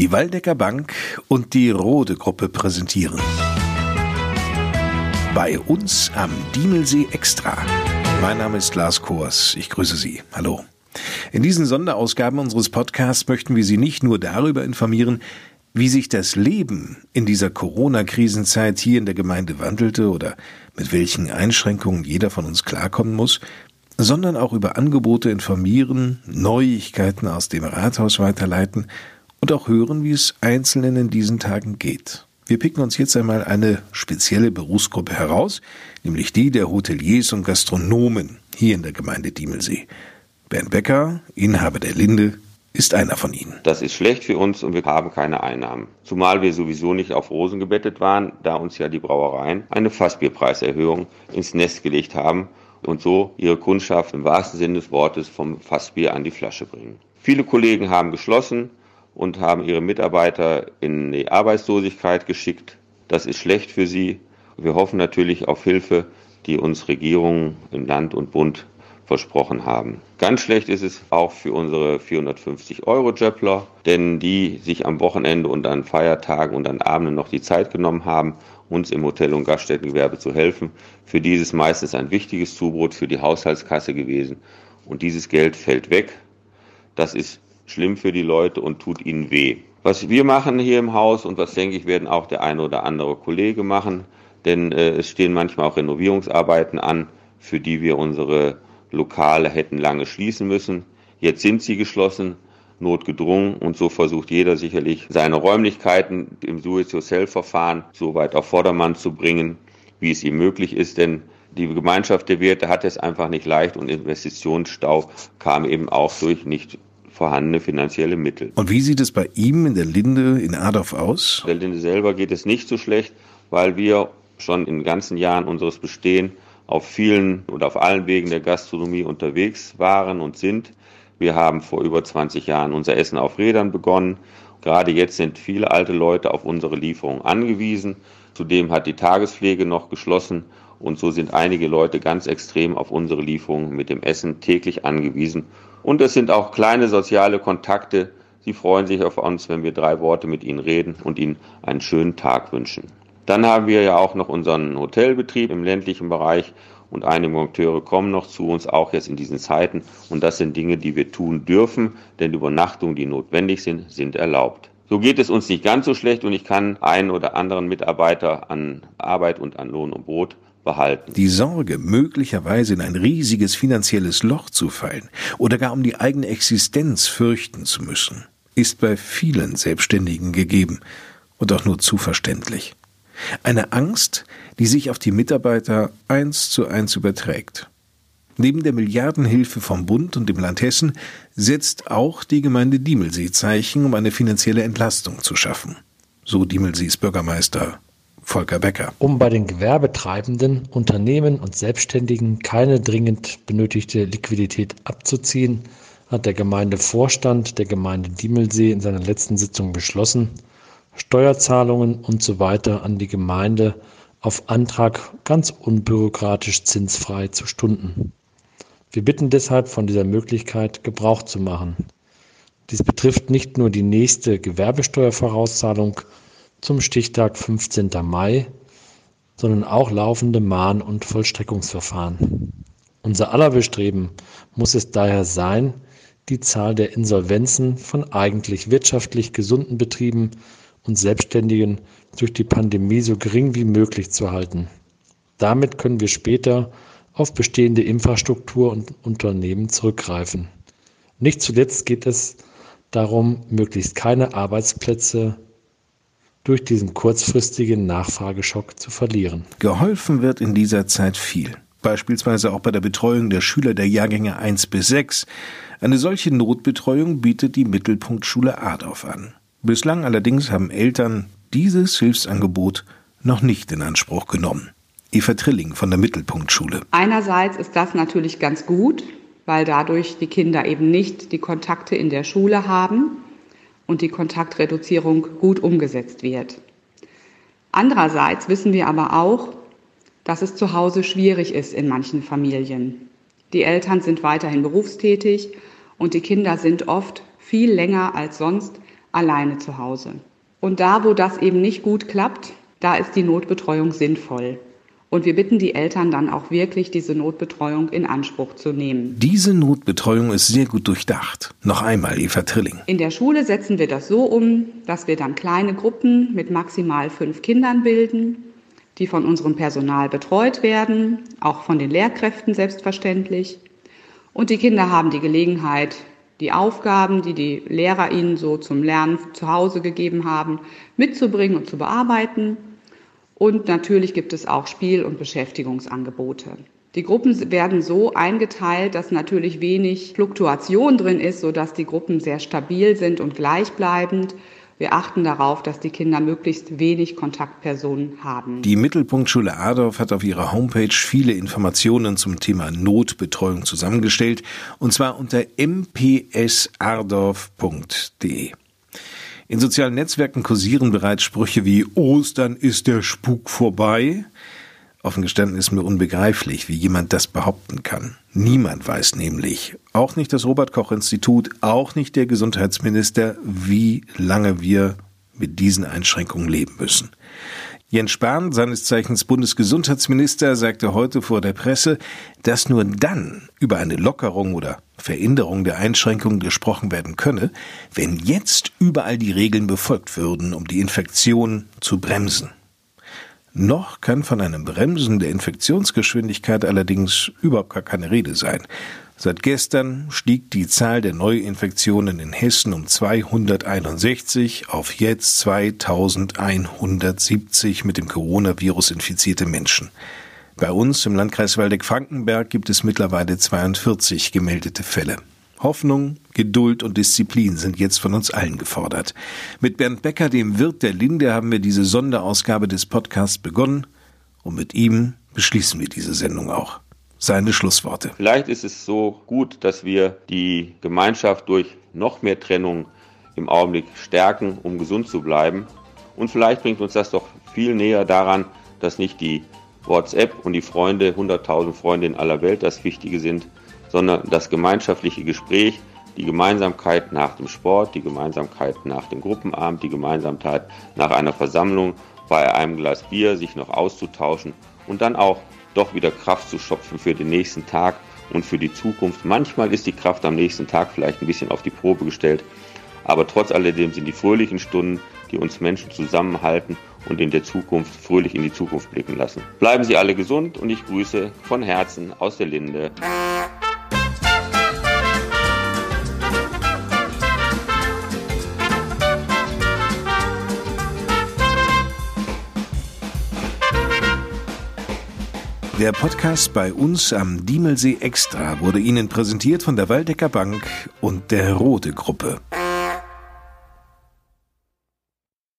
Die Waldecker Bank und die Rode Gruppe präsentieren. Bei uns am Diemelsee Extra. Mein Name ist Lars Kors. Ich grüße Sie. Hallo. In diesen Sonderausgaben unseres Podcasts möchten wir Sie nicht nur darüber informieren, wie sich das Leben in dieser Corona-Krisenzeit hier in der Gemeinde wandelte oder mit welchen Einschränkungen jeder von uns klarkommen muss, sondern auch über Angebote informieren, Neuigkeiten aus dem Rathaus weiterleiten und auch hören, wie es Einzelnen in diesen Tagen geht. Wir picken uns jetzt einmal eine spezielle Berufsgruppe heraus, nämlich die der Hoteliers und Gastronomen hier in der Gemeinde Diemelsee. Bernd Becker, Inhaber der Linde, ist einer von ihnen. Das ist schlecht für uns und wir haben keine Einnahmen. Zumal wir sowieso nicht auf Rosen gebettet waren, da uns ja die Brauereien eine Fassbierpreiserhöhung ins Nest gelegt haben und so ihre Kundschaft im wahrsten Sinne des Wortes vom Fassbier an die Flasche bringen. Viele Kollegen haben geschlossen, und haben ihre Mitarbeiter in die Arbeitslosigkeit geschickt. Das ist schlecht für sie. Wir hoffen natürlich auf Hilfe, die uns Regierungen im Land und Bund versprochen haben. Ganz schlecht ist es auch für unsere 450 Euro Jöppler, denn die sich am Wochenende und an Feiertagen und an Abenden noch die Zeit genommen haben, uns im Hotel- und Gaststättengewerbe zu helfen. Für dieses meistens ein wichtiges Zubrot für die Haushaltskasse gewesen. Und dieses Geld fällt weg. Das ist schlimm für die Leute und tut ihnen weh. Was wir machen hier im Haus und was denke ich, werden auch der eine oder andere Kollege machen, denn äh, es stehen manchmal auch Renovierungsarbeiten an, für die wir unsere Lokale hätten lange schließen müssen. Jetzt sind sie geschlossen, notgedrungen und so versucht jeder sicherlich seine Räumlichkeiten im Do-it-yourself-Verfahren so weit auf Vordermann zu bringen, wie es ihm möglich ist, denn die Gemeinschaft der Werte hat es einfach nicht leicht und Investitionsstau kam eben auch durch nicht vorhandene finanzielle Mittel. Und wie sieht es bei ihm in der Linde in Adorf aus? Der Linde selber geht es nicht so schlecht, weil wir schon in den ganzen Jahren unseres Bestehen auf vielen oder auf allen Wegen der Gastronomie unterwegs waren und sind. Wir haben vor über 20 Jahren unser Essen auf Rädern begonnen. Gerade jetzt sind viele alte Leute auf unsere Lieferung angewiesen. Zudem hat die Tagespflege noch geschlossen und so sind einige Leute ganz extrem auf unsere Lieferungen mit dem Essen täglich angewiesen und es sind auch kleine soziale Kontakte. Sie freuen sich auf uns, wenn wir drei Worte mit ihnen reden und ihnen einen schönen Tag wünschen. Dann haben wir ja auch noch unseren Hotelbetrieb im ländlichen Bereich und einige Monteure kommen noch zu uns, auch jetzt in diesen Zeiten. Und das sind Dinge, die wir tun dürfen, denn Übernachtungen, die notwendig sind, sind erlaubt. So geht es uns nicht ganz so schlecht und ich kann einen oder anderen Mitarbeiter an Arbeit und an Lohn und Brot behalten. Die Sorge, möglicherweise in ein riesiges finanzielles Loch zu fallen oder gar um die eigene Existenz fürchten zu müssen, ist bei vielen Selbstständigen gegeben und auch nur zu verständlich. Eine Angst, die sich auf die Mitarbeiter eins zu eins überträgt. Neben der Milliardenhilfe vom Bund und dem Land Hessen setzt auch die Gemeinde Diemelsee Zeichen, um eine finanzielle Entlastung zu schaffen. So Diemelsees Bürgermeister Volker Becker. Um bei den Gewerbetreibenden, Unternehmen und Selbstständigen keine dringend benötigte Liquidität abzuziehen, hat der Gemeindevorstand der Gemeinde Diemelsee in seiner letzten Sitzung beschlossen, Steuerzahlungen usw. So an die Gemeinde auf Antrag ganz unbürokratisch zinsfrei zu stunden. Wir bitten deshalb von dieser Möglichkeit Gebrauch zu machen. Dies betrifft nicht nur die nächste Gewerbesteuervorauszahlung, zum Stichtag 15. Mai, sondern auch laufende Mahn- und Vollstreckungsverfahren. Unser aller Bestreben muss es daher sein, die Zahl der Insolvenzen von eigentlich wirtschaftlich gesunden Betrieben und Selbstständigen durch die Pandemie so gering wie möglich zu halten. Damit können wir später auf bestehende Infrastruktur und Unternehmen zurückgreifen. Nicht zuletzt geht es darum, möglichst keine Arbeitsplätze durch diesen kurzfristigen Nachfrageschock zu verlieren. Geholfen wird in dieser Zeit viel. Beispielsweise auch bei der Betreuung der Schüler der Jahrgänge 1 bis 6. Eine solche Notbetreuung bietet die Mittelpunktschule Adorf an. Bislang allerdings haben Eltern dieses Hilfsangebot noch nicht in Anspruch genommen. Eva Trilling von der Mittelpunktschule. Einerseits ist das natürlich ganz gut, weil dadurch die Kinder eben nicht die Kontakte in der Schule haben und die Kontaktreduzierung gut umgesetzt wird. Andererseits wissen wir aber auch, dass es zu Hause schwierig ist in manchen Familien. Die Eltern sind weiterhin berufstätig und die Kinder sind oft viel länger als sonst alleine zu Hause. Und da, wo das eben nicht gut klappt, da ist die Notbetreuung sinnvoll. Und wir bitten die Eltern dann auch wirklich, diese Notbetreuung in Anspruch zu nehmen. Diese Notbetreuung ist sehr gut durchdacht. Noch einmal, Eva Trilling. In der Schule setzen wir das so um, dass wir dann kleine Gruppen mit maximal fünf Kindern bilden, die von unserem Personal betreut werden, auch von den Lehrkräften selbstverständlich. Und die Kinder haben die Gelegenheit, die Aufgaben, die die Lehrer ihnen so zum Lernen zu Hause gegeben haben, mitzubringen und zu bearbeiten und natürlich gibt es auch Spiel- und Beschäftigungsangebote. Die Gruppen werden so eingeteilt, dass natürlich wenig Fluktuation drin ist, sodass die Gruppen sehr stabil sind und gleichbleibend. Wir achten darauf, dass die Kinder möglichst wenig Kontaktpersonen haben. Die Mittelpunktschule Adorf hat auf ihrer Homepage viele Informationen zum Thema Notbetreuung zusammengestellt, und zwar unter mpsardorf.de. In sozialen Netzwerken kursieren bereits Sprüche wie Ostern ist der Spuk vorbei. Offen gestanden ist mir unbegreiflich, wie jemand das behaupten kann. Niemand weiß nämlich, auch nicht das Robert Koch Institut, auch nicht der Gesundheitsminister, wie lange wir mit diesen Einschränkungen leben müssen. Jens Spahn, seines Zeichens Bundesgesundheitsminister, sagte heute vor der Presse, dass nur dann über eine Lockerung oder Veränderung der Einschränkungen gesprochen werden könne, wenn jetzt überall die Regeln befolgt würden, um die Infektion zu bremsen. Noch kann von einem Bremsen der Infektionsgeschwindigkeit allerdings überhaupt gar keine Rede sein. Seit gestern stieg die Zahl der Neuinfektionen in Hessen um 261 auf jetzt 2170 mit dem Coronavirus infizierte Menschen. Bei uns im Landkreis Waldeck-Frankenberg gibt es mittlerweile 42 gemeldete Fälle. Hoffnung, Geduld und Disziplin sind jetzt von uns allen gefordert. Mit Bernd Becker, dem Wirt der Linde, haben wir diese Sonderausgabe des Podcasts begonnen und mit ihm beschließen wir diese Sendung auch seine Schlussworte. Vielleicht ist es so gut, dass wir die Gemeinschaft durch noch mehr Trennung im Augenblick stärken, um gesund zu bleiben. Und vielleicht bringt uns das doch viel näher daran, dass nicht die WhatsApp und die Freunde, 100.000 Freunde in aller Welt das Wichtige sind, sondern das gemeinschaftliche Gespräch, die Gemeinsamkeit nach dem Sport, die Gemeinsamkeit nach dem Gruppenabend, die Gemeinsamkeit nach einer Versammlung, bei einem Glas Bier sich noch auszutauschen und dann auch doch wieder Kraft zu schöpfen für den nächsten Tag und für die Zukunft. Manchmal ist die Kraft am nächsten Tag vielleicht ein bisschen auf die Probe gestellt, aber trotz alledem sind die fröhlichen Stunden, die uns Menschen zusammenhalten und in der Zukunft fröhlich in die Zukunft blicken lassen. Bleiben Sie alle gesund und ich grüße von Herzen aus der Linde. Der Podcast bei uns am Diemelsee Extra wurde Ihnen präsentiert von der Waldecker Bank und der Rode Gruppe.